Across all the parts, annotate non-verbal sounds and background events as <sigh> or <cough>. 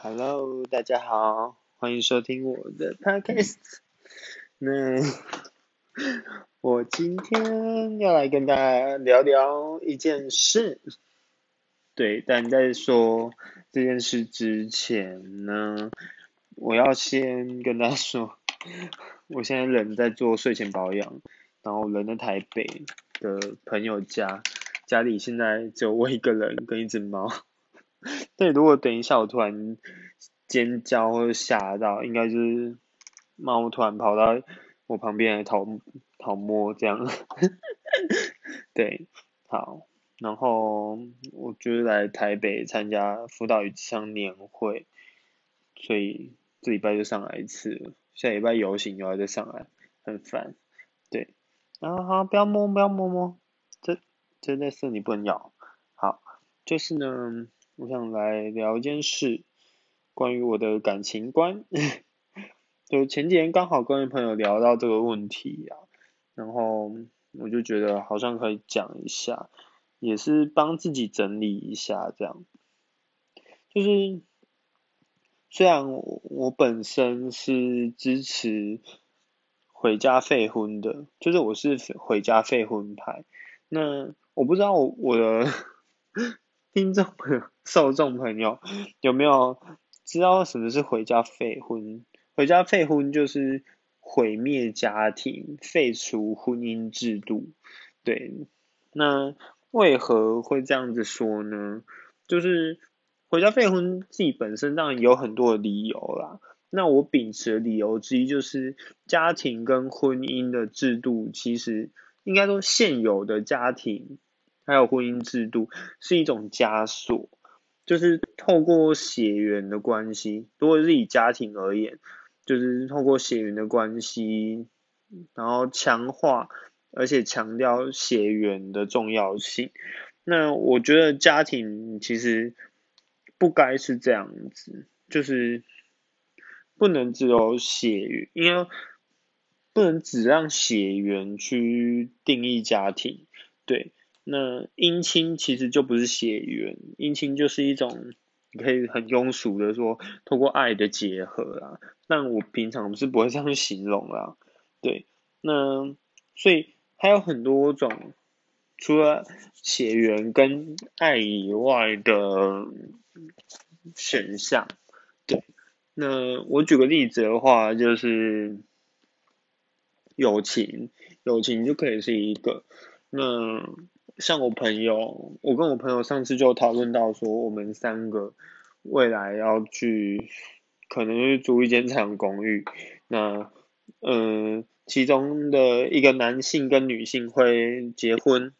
Hello，大家好，欢迎收听我的 Podcast。那我今天要来跟大家聊聊一件事。对，但在说这件事之前呢，我要先跟大家说，我现在人在做睡前保养，然后人在台北的朋友家，家里现在只有我一个人跟一只猫。<laughs> 对，如果等一下我突然尖叫或者吓到，应该就是猫突然跑到我旁边来讨讨摸这样。<laughs> 对，好，然后我就是来台北参加辅导与智商年会，所以这礼拜就上来一次，下礼拜游行又要再上来，很烦。对，啊好，不要摸，不要摸摸，这这类似你不能咬。好，就是呢。我想来聊一件事，关于我的感情观。<laughs> 就前几天刚好跟朋友聊到这个问题啊，然后我就觉得好像可以讲一下，也是帮自己整理一下这样。就是虽然我本身是支持回家废婚的，就是我是回家废婚派，那我不知道我的。听众朋友、<laughs> 受众朋友，有没有知道什么是回家废婚？回家废婚就是毁灭家庭、废除婚姻制度。对，那为何会这样子说呢？就是回家废婚自己本身当然有很多的理由啦。那我秉持的理由之一就是，家庭跟婚姻的制度其实应该说现有的家庭。还有婚姻制度是一种枷锁，就是透过血缘的关系，如果是以家庭而言，就是透过血缘的关系，然后强化而且强调血缘的重要性。那我觉得家庭其实不该是这样子，就是不能只有血缘，因为不能只让血缘去定义家庭，对。那姻亲其实就不是血缘，姻亲就是一种你可以很庸俗的说，通过爱的结合啊。但我平常是不会这样形容啦，对。那所以还有很多种，除了血缘跟爱以外的选项，对。那我举个例子的话，就是友情，友情就可以是一个那。像我朋友，我跟我朋友上次就讨论到说，我们三个未来要去，可能去租一间长公寓。那，嗯，其中的一个男性跟女性会结婚，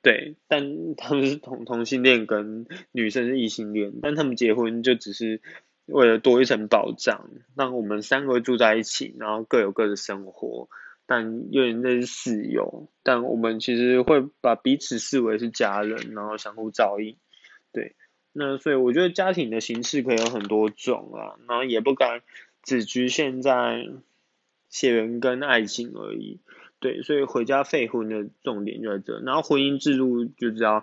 对，但他们是同同性恋，跟女生是异性恋，但他们结婚就只是为了多一层保障，让我们三个住在一起，然后各有各的生活。但有点类似室友，但我们其实会把彼此视为是家人，然后相互照应。对，那所以我觉得家庭的形式可以有很多种啊，然后也不敢只局限在血缘跟爱情而已。对，所以回家废婚的重点就在这，然后婚姻制度就知道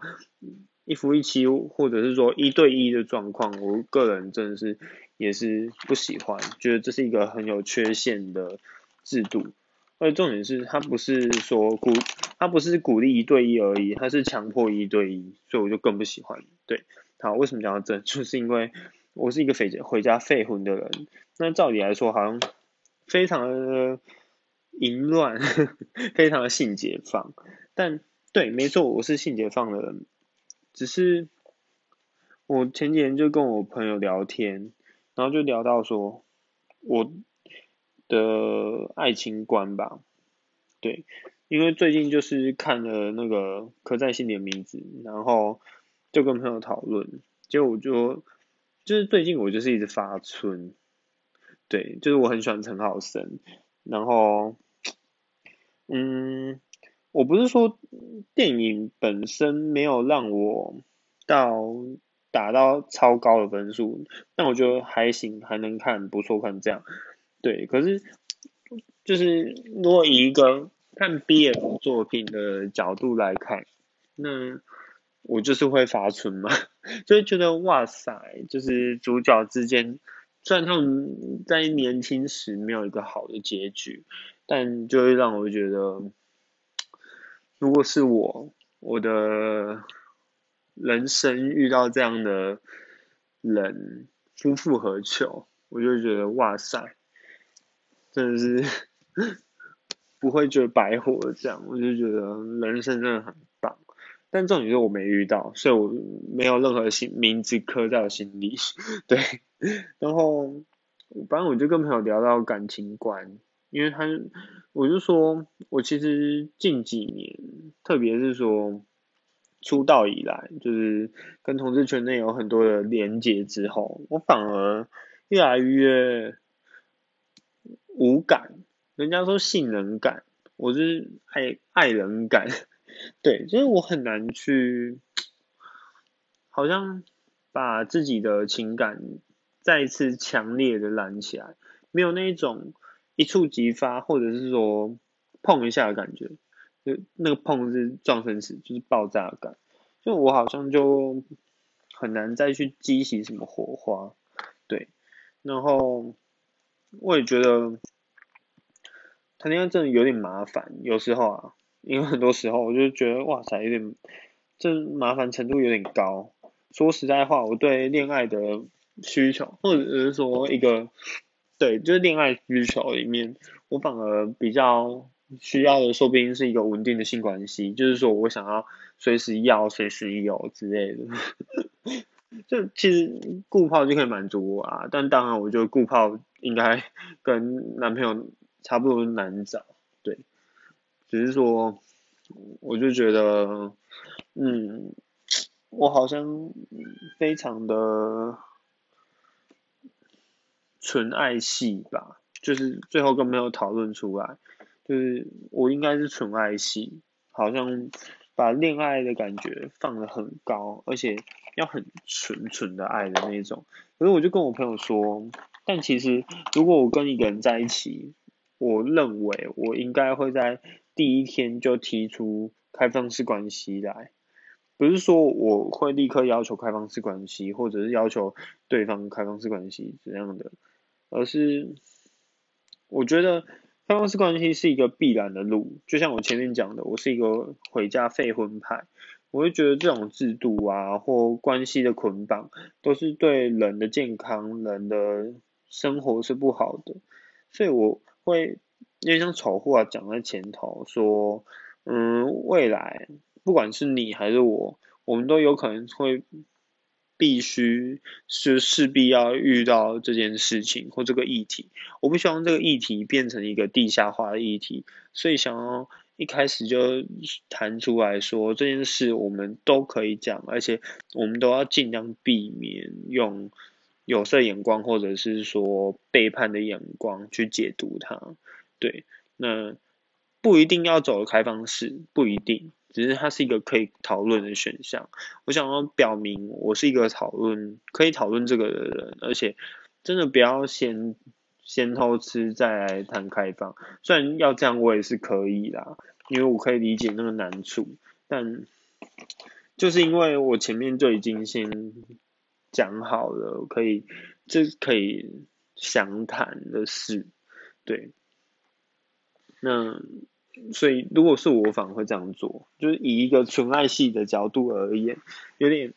一夫一妻或者是说一对一的状况，我个人真的是也是不喜欢，觉得这是一个很有缺陷的制度。而重点是，他不是说鼓，他不是鼓励一对一而已，他是强迫一对一，所以我就更不喜欢。对，好，为什么讲到这？<laughs> 就是因为我是一个废回家废婚的人，那照理来说，好像非常的淫乱，<laughs> 非常的性解放。但对，没错，我是性解放的人，只是我前几天就跟我朋友聊天，然后就聊到说，我。的爱情观吧，对，因为最近就是看了那个《刻在心底的名字》，然后就跟朋友讨论，结果我就就是最近我就是一直发春，对，就是我很喜欢陈浩森，然后，嗯，我不是说电影本身没有让我到达到超高的分数，但我觉得还行，还能看，不错看这样。对，可是就是如果以一个看 B F 作品的角度来看，那我就是会发春嘛，<laughs> 就会觉得哇塞，就是主角之间，虽然他们在年轻时没有一个好的结局，但就会让我觉得，如果是我，我的人生遇到这样的人，夫复何求，我就觉得哇塞，真的是 <laughs> 不会觉得白活这样，我就觉得人生真的很棒。但重点是我没遇到，所以我没有任何心名字刻在我心里。<laughs> 对，然后反正我就跟朋友聊到感情观，因为他我就说我其实近几年，特别是说出道以来，就是跟同志圈内有很多的连接之后，我反而越来越无感。人家说性能感，我是爱爱人感。<laughs> 对，就是我很难去，好像把自己的情感再次强烈的燃起来，没有那一种一触即发，或者是说碰一下的感觉，就那个碰是撞生死，就是爆炸感，就我好像就很难再去激起什么火花，对，然后我也觉得谈恋爱真的有点麻烦，有时候啊。因为很多时候我就觉得哇塞，有点这麻烦程度有点高。说实在话，我对恋爱的需求，或者是说一个对，就是恋爱需求里面，我反而比较需要的，说不定是一个稳定的性关系，就是说我想要随时要、随时有之类的。就其实固炮就可以满足我啊，但当然我觉得固炮应该跟男朋友差不多难找，对。只是说，我就觉得，嗯，我好像非常的纯爱系吧，就是最后跟没有讨论出来，就是我应该是纯爱系，好像把恋爱的感觉放的很高，而且要很纯纯的爱的那种。可是我就跟我朋友说，但其实如果我跟一个人在一起，我认为我应该会在。第一天就提出开放式关系来，不是说我会立刻要求开放式关系，或者是要求对方开放式关系怎样的，而是我觉得开放式关系是一个必然的路。就像我前面讲的，我是一个回家废婚派，我会觉得这种制度啊或关系的捆绑，都是对人的健康、人的生活是不好的，所以我会。因为像丑话讲在前头说，嗯，未来不管是你还是我，我们都有可能会必须是势必要遇到这件事情或这个议题。我不希望这个议题变成一个地下化的议题，所以想要一开始就谈出来说这件事我们都可以讲，而且我们都要尽量避免用有色眼光或者是说背叛的眼光去解读它。对，那不一定要走开放式，不一定，只是它是一个可以讨论的选项。我想要表明，我是一个讨论可以讨论这个的人，而且真的不要先先偷吃再来谈开放。虽然要这样，我也是可以啦，因为我可以理解那个难处，但就是因为我前面就已经先讲好了，可以这可以详谈的事，对。那所以，如果是我，反而会这样做，就是以一个纯爱系的角度而言，有点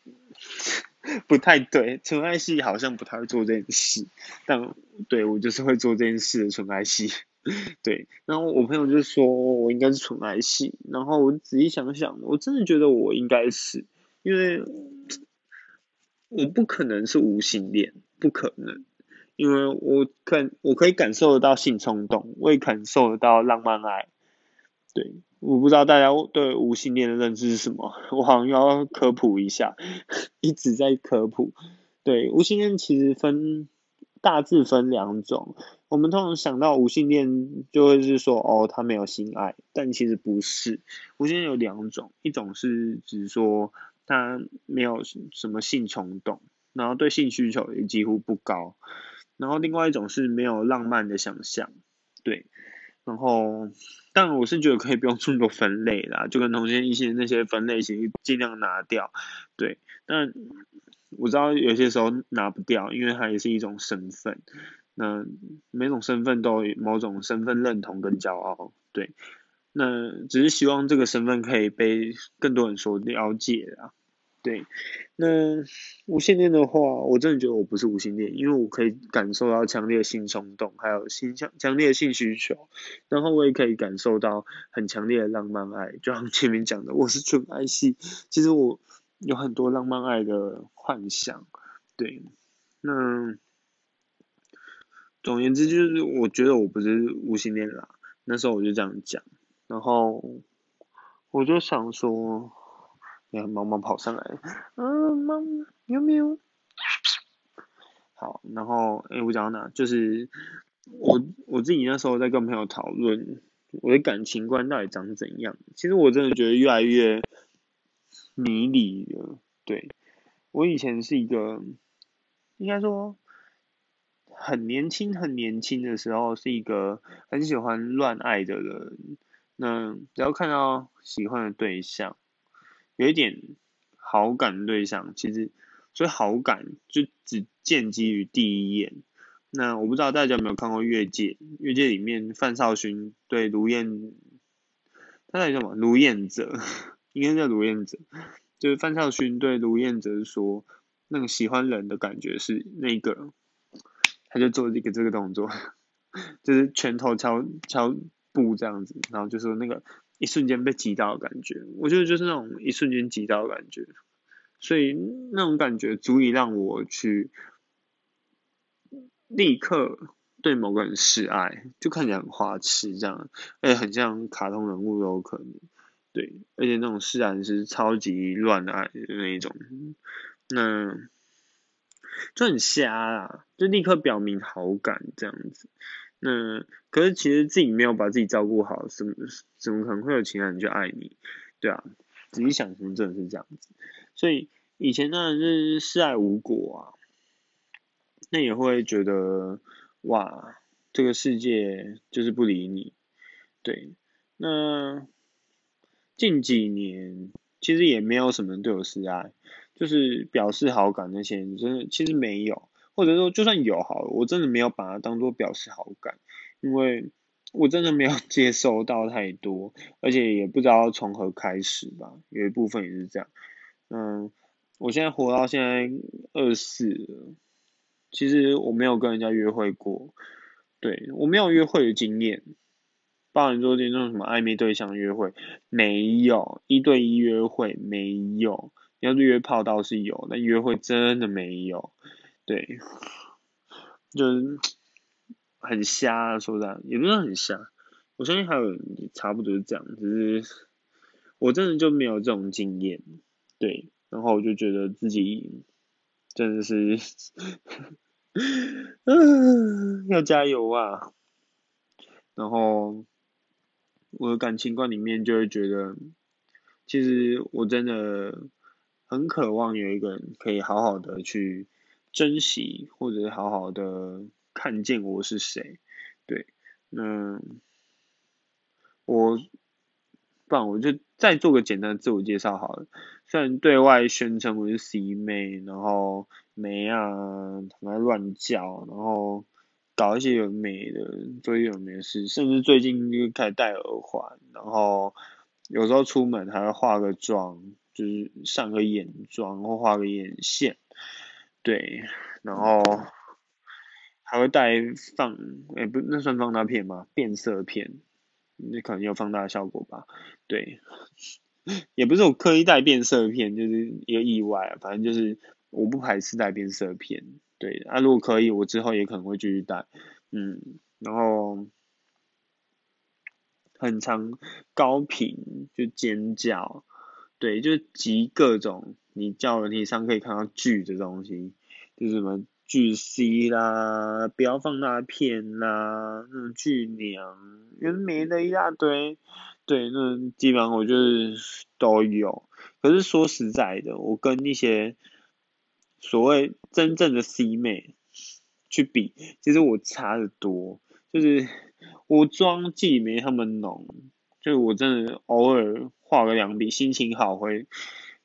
<laughs> 不太对。纯爱系好像不太会做这件事，但对我就是会做这件事的纯爱系。<laughs> 对，然后我朋友就说我应该是纯爱系，然后我仔细想想，我真的觉得我应该是，因为我不可能是无性恋，不可能。因为我可我可以感受得到性冲动，我也感受得到浪漫爱。对，我不知道大家对无性恋的认知是什么，我好像要科普一下，<laughs> 一直在科普。对，无性恋其实分大致分两种，我们通常想到无性恋就会是说哦他没有性爱，但其实不是，无性恋有两种，一种是指说他没有什么性冲动，然后对性需求也几乎不高。然后另外一种是没有浪漫的想象，对，然后，但我是觉得可以不用这么多分类啦，就跟同性异性那些分类型尽量拿掉，对。但我知道有些时候拿不掉，因为它也是一种身份。那每种身份都有某种身份认同跟骄傲，对。那只是希望这个身份可以被更多人所了解啊。对，那无性恋的话，我真的觉得我不是无性恋，因为我可以感受到强烈的性冲动，还有性强强烈的性需求，然后我也可以感受到很强烈的浪漫爱，就像前面讲的，我是纯爱系，其实我有很多浪漫爱的幻想，对，那总言之就是我觉得我不是无性恋啦，那时候我就这样讲，然后我就想说。然后猫猫跑上来，嗯，猫喵喵。好，然后哎，我讲到哪？就是我我自己那时候在跟朋友讨论我的感情观到底长怎样。其实我真的觉得越来越迷离了。对，我以前是一个应该说很年轻很年轻的时候是一个很喜欢乱爱的人。那只要看到喜欢的对象。有一点好感对象，其实所以好感就只建基于第一眼。那我不知道大家有没有看过《越界》？《越界》里面范少勋对卢燕，他叫什么？卢燕哲，<laughs> 应该叫卢燕哲。就是范少勋对卢燕哲说，那个喜欢人的感觉是那个，他就做一个这个动作，<laughs> 就是拳头敲敲布这样子，然后就说那个。一瞬间被击到的感觉，我觉得就是那种一瞬间击到的感觉，所以那种感觉足以让我去立刻对某个人示爱，就看起来很花痴这样，而且很像卡通人物都有可能，对，而且那种示爱是超级乱爱的那一种，那就很瞎啦，就立刻表明好感这样子。那可是其实自己没有把自己照顾好，怎么怎么可能会有其他人去爱你？对啊，自己想什么，真的是这样子。所以以前当然是示爱无果啊，那也会觉得哇，这个世界就是不理你。对，那近几年其实也没有什么人对我示爱，就是表示好感那些，真的其实没有。或者说，就算有好了，我真的没有把它当做表示好感，因为我真的没有 <laughs> 接收到太多，而且也不知道从何开始吧。有一部分也是这样。嗯，我现在活到现在二四了，其实我没有跟人家约会过，对我没有约会的经验。包含说那种什么暧昧对象约会，没有一对一约会，没有。要是约炮倒是有，但约会真的没有。对，就是很瞎，说的也不是很瞎。我相信还有差不多是这样，只是我真的就没有这种经验。对，然后我就觉得自己真的是，嗯，<laughs> 要加油啊！然后我的感情观里面就会觉得，其实我真的很渴望有一个人可以好好的去。珍惜或者好好的看见我是谁，对，那我，不然我就再做个简单的自我介绍好了。虽然对外宣称我是 C 妹，然后没啊，很爱乱叫，然后搞一些有美的，做一些有美的事，甚至最近又开始戴耳环，然后有时候出门还会化个妆，就是上个眼妆或画个眼线。对，然后还会带放，哎，不，那算放大片吗？变色片，那可能有放大效果吧。对，<laughs> 也不是我刻意带变色片，就是一个意外，反正就是我不排斥带变色片。对，啊，如果可以，我之后也可能会继续带。嗯，然后很长高频就尖叫，对，就集各种。你叫人体上可以看到巨的东西，就是什么巨 C 啦，不要放大片啦，那种巨娘，原没的一大堆，对，那基本上我就是都有。可是说实在的，我跟一些所谓真正的 C 妹去比，其实我差的多。就是我妆技没他们浓，就我真的偶尔画个两笔，心情好会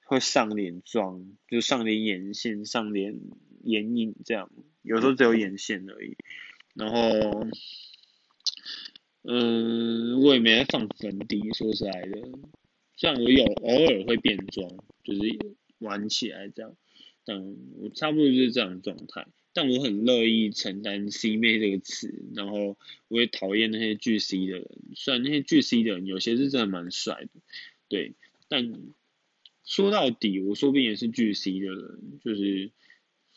会上脸妆，就上点眼线，上点眼影这样，有时候只有眼线而已。然后，嗯，我也没放粉底，说实在的，虽然我有偶尔会变妆，就是玩起来这样，但我差不多就是这样状态。但我很乐意承担 C 妹这个词，然后我也讨厌那些巨 C 的人。虽然那些巨 C 的人有些是真的蛮帅的，对，但说到底，我说不定也是巨 C 的人。就是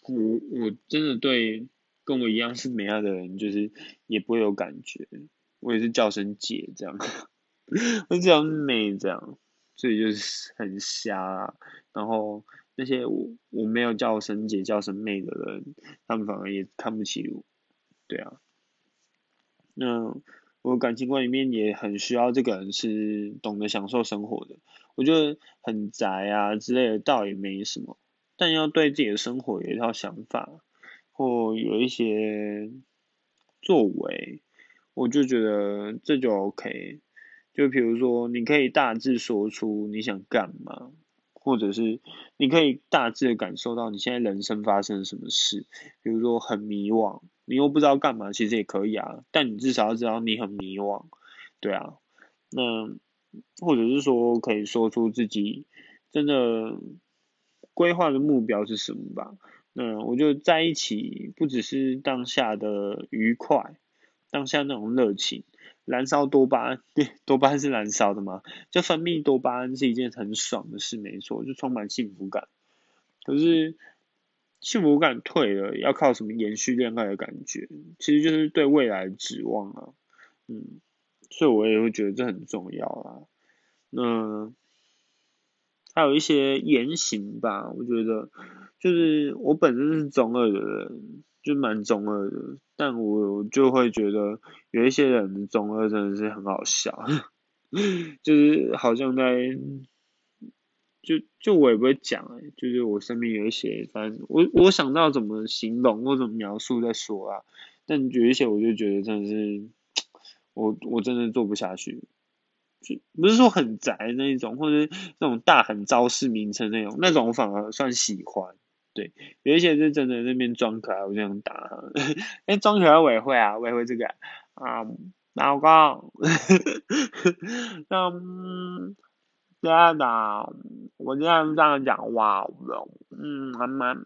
我我真的对跟我一样是美亚的人，就是也不会有感觉。我也是叫声姐这样，我叫妹这样，所以就是很瞎。然后。那些我我没有叫声姐叫声妹的人，他们反而也看不起我，对啊。那我感情观里面也很需要这个人是懂得享受生活的。我觉得很宅啊之类的倒也没什么，但要对自己的生活有一套想法，或有一些作为，我就觉得这就 OK。就比如说，你可以大致说出你想干嘛。或者是你可以大致的感受到你现在人生发生了什么事，比如说很迷惘，你又不知道干嘛，其实也可以啊，但你至少要知道你很迷惘，对啊，那或者是说可以说出自己真的规划的目标是什么吧，那我就在一起，不只是当下的愉快，当下那种热情。燃烧多巴胺，对，<laughs> 多巴胺是燃烧的嘛？就分泌多巴胺是一件很爽的事，没错，就充满幸福感。可是幸福感退了，要靠什么延续恋爱的感觉？其实就是对未来的指望啊。嗯，所以我也会觉得这很重要啊。那还有一些言行吧，我觉得就是我本身是中二的人。就蛮中二的，但我就会觉得有一些人中二真的是很好笑，<laughs> 就是好像在，就就我也不会讲哎，就是我身边有一些，反正我我想到怎么形容或怎么描述再说啊，但有一些我就觉得真的是，我我真的做不下去，就不是说很宅那一种，或者那种大很招式名称那种，那种反而算喜欢。对，有一些是真的那边装可爱，我就想打。<laughs> 哎，装可爱我也会啊，我也会这个啊，老公，<laughs> 嗯，亲爱的，我今天这样讲话，嗯，还蛮，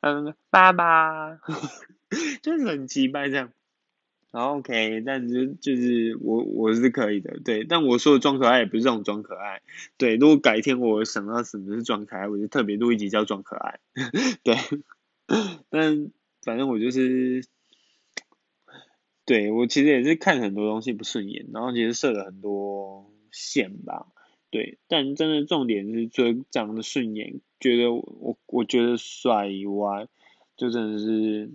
嗯，爸爸，<laughs> 就是很奇怪这样。然后 OK，但是就是我我是可以的，对，但我说的装可爱也不是这种装可爱，对，如果改天我想到什么是装可爱，我就特别录一集叫装可爱，<laughs> 对，但反正我就是，对我其实也是看很多东西不顺眼，然后其实设了很多线吧，对，但真的重点是除了长得顺眼，觉得我我觉得帅以外，就真的是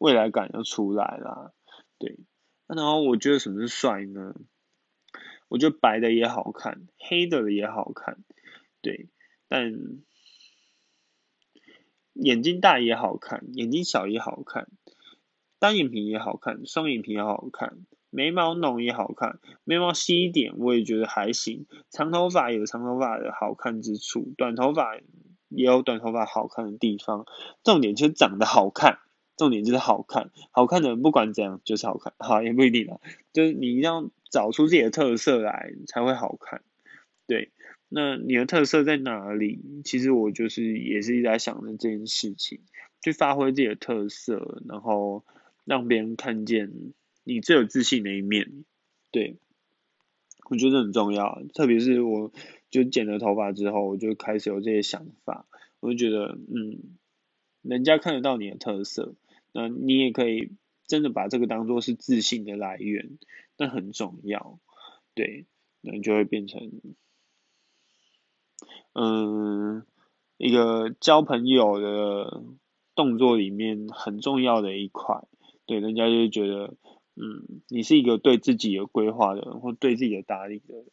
未来感要出来了。对，那然后我觉得什么是帅呢？我觉得白的也好看，黑的也好看，对，但眼睛大也好看，眼睛小也好看，单眼皮也好看，双眼皮也好看，眉毛浓也好看，眉毛细一点我也觉得还行，长头发有长头发的好看之处，短头发也有短头发好看的地方，重点就是长得好看。重点就是好看，好看的人不管怎样就是好看，<laughs> 好也不一定啊，就是你一定要找出自己的特色来才会好看。对，那你的特色在哪里？其实我就是也是一直在想着这件事情，去发挥自己的特色，然后让别人看见你最有自信的一面。对，我觉得很重要，特别是我就剪了头发之后，我就开始有这些想法，我就觉得嗯，人家看得到你的特色。那你也可以真的把这个当做是自信的来源，那很重要，对，那就会变成，嗯，一个交朋友的动作里面很重要的一块，对，人家就觉得，嗯，你是一个对自己有规划的人，或对自己有打理的人，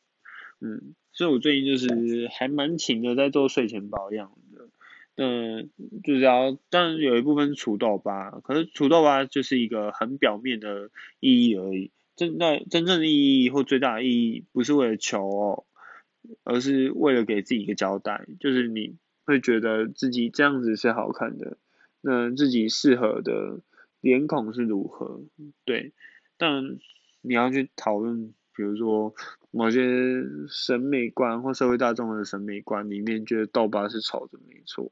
嗯，所以我最近就是还蛮勤的在做睡前保养的，嗯，就是要，当然有一部分除痘疤，可是除痘疤就是一个很表面的意义而已。真在真正的意义或最大的意义，不是为了求偶，而是为了给自己一个交代，就是你会觉得自己这样子是好看的，那自己适合的脸孔是如何？对，但你要去讨论，比如说某些审美观或社会大众的审美观里面，觉得痘疤是丑的，没错，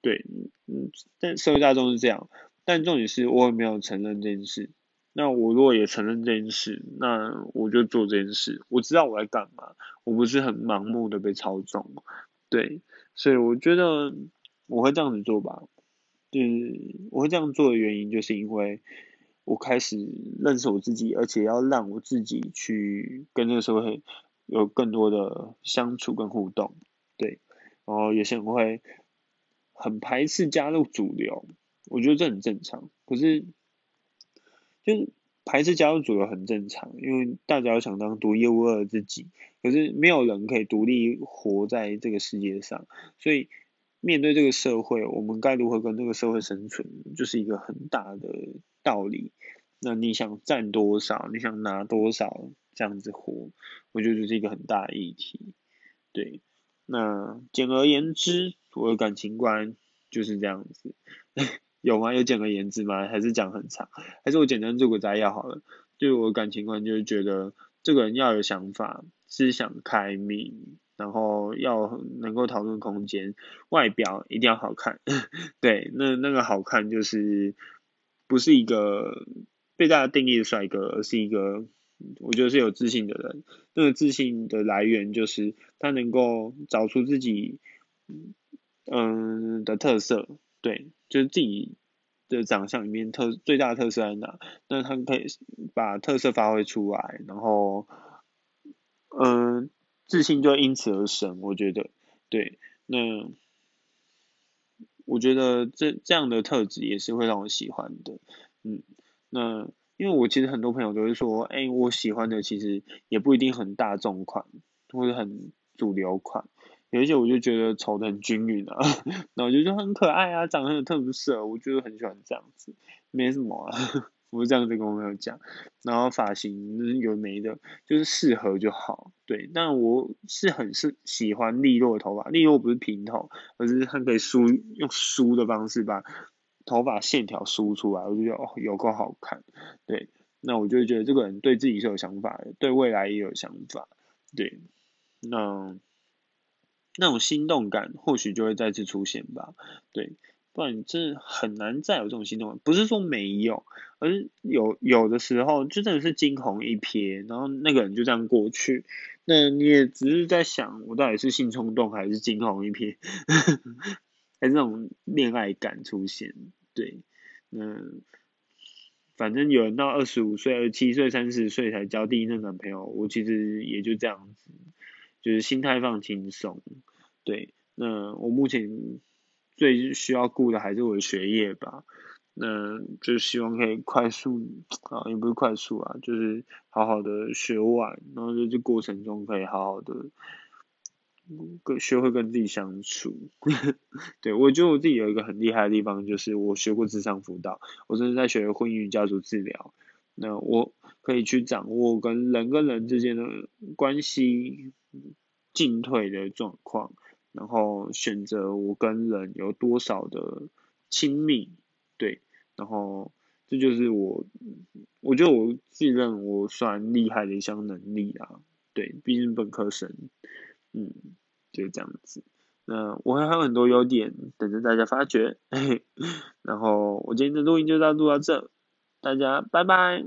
对，嗯，但社会大众是这样，但重点是我也没有承认这件事。那我如果也承认这件事，那我就做这件事。我知道我在干嘛，我不是很盲目的被操纵，对，所以我觉得我会这样子做吧。就是我会这样做的原因，就是因为我开始认识我自己，而且要让我自己去跟这个社会有更多的相处跟互动，对。然后有些人会很排斥加入主流，我觉得这很正常。可是。就是排斥加入主流很正常，因为大家都想当独一无二的自己，可是没有人可以独立活在这个世界上，所以面对这个社会，我们该如何跟这个社会生存，就是一个很大的道理。那你想占多少，你想拿多少，这样子活，我觉得这是一个很大的议题。对，那简而言之，我的感情观就是这样子。<laughs> 有吗？有简而言之吗？还是讲很长？还是我简单做个摘要好了。就我感情观就是觉得这个人要有想法，思想开明，然后要能够讨论空间，外表一定要好看。<laughs> 对，那那个好看就是不是一个被大家定义的帅哥，而是一个我觉得是有自信的人。那个自信的来源就是他能够找出自己嗯的特色。对，就是自己的长相里面特最大的特色在哪？那他可以把特色发挥出来，然后，嗯，自信就因此而生。我觉得，对，那我觉得这这样的特质也是会让我喜欢的。嗯，那因为我其实很多朋友都是说，哎，我喜欢的其实也不一定很大众款，或者很主流款。有一些我就觉得丑的很均匀啊，<laughs> 那我觉得很可爱啊，长得很有特色，我就很喜欢这样子，没什么啊，我是这样子跟我朋友讲，然后发型有没的，就是适合就好，对，但我是很是喜欢利落的头发，利落不是平头，而是它可以梳，用梳的方式把头发线条梳出来，我就觉得哦有够好看，对，那我就觉得这个人对自己是有想法的，对未来也有想法，对，那。那种心动感或许就会再次出现吧，对，不然真的很难再有这种心动。不是说没有，而是有有的时候就真的是惊鸿一瞥，然后那个人就这样过去，那你也只是在想，我到底是性冲动还是惊鸿一瞥，<laughs> 还是那种恋爱感出现？对，嗯，反正有人到二十五岁、二十七岁、三十岁才交第一任男朋友，我其实也就这样子。就是心态放轻松，对，那我目前最需要顾的还是我的学业吧，那就希望可以快速啊，也不是快速啊，就是好好的学完，然后在这过程中可以好好的跟学会跟自己相处。<laughs> 对我觉得我自己有一个很厉害的地方，就是我学过智商辅导，我真的在学婚姻家族治疗，那我可以去掌握跟人跟人之间的关系。进退的状况，然后选择我跟人有多少的亲密，对，然后这就是我，我觉得我自认我算厉害的一项能力啊，对，毕竟本科生，嗯，就这样子。那我还有很多优点等着大家发掘，然后我今天的录音就到录到这，大家拜拜。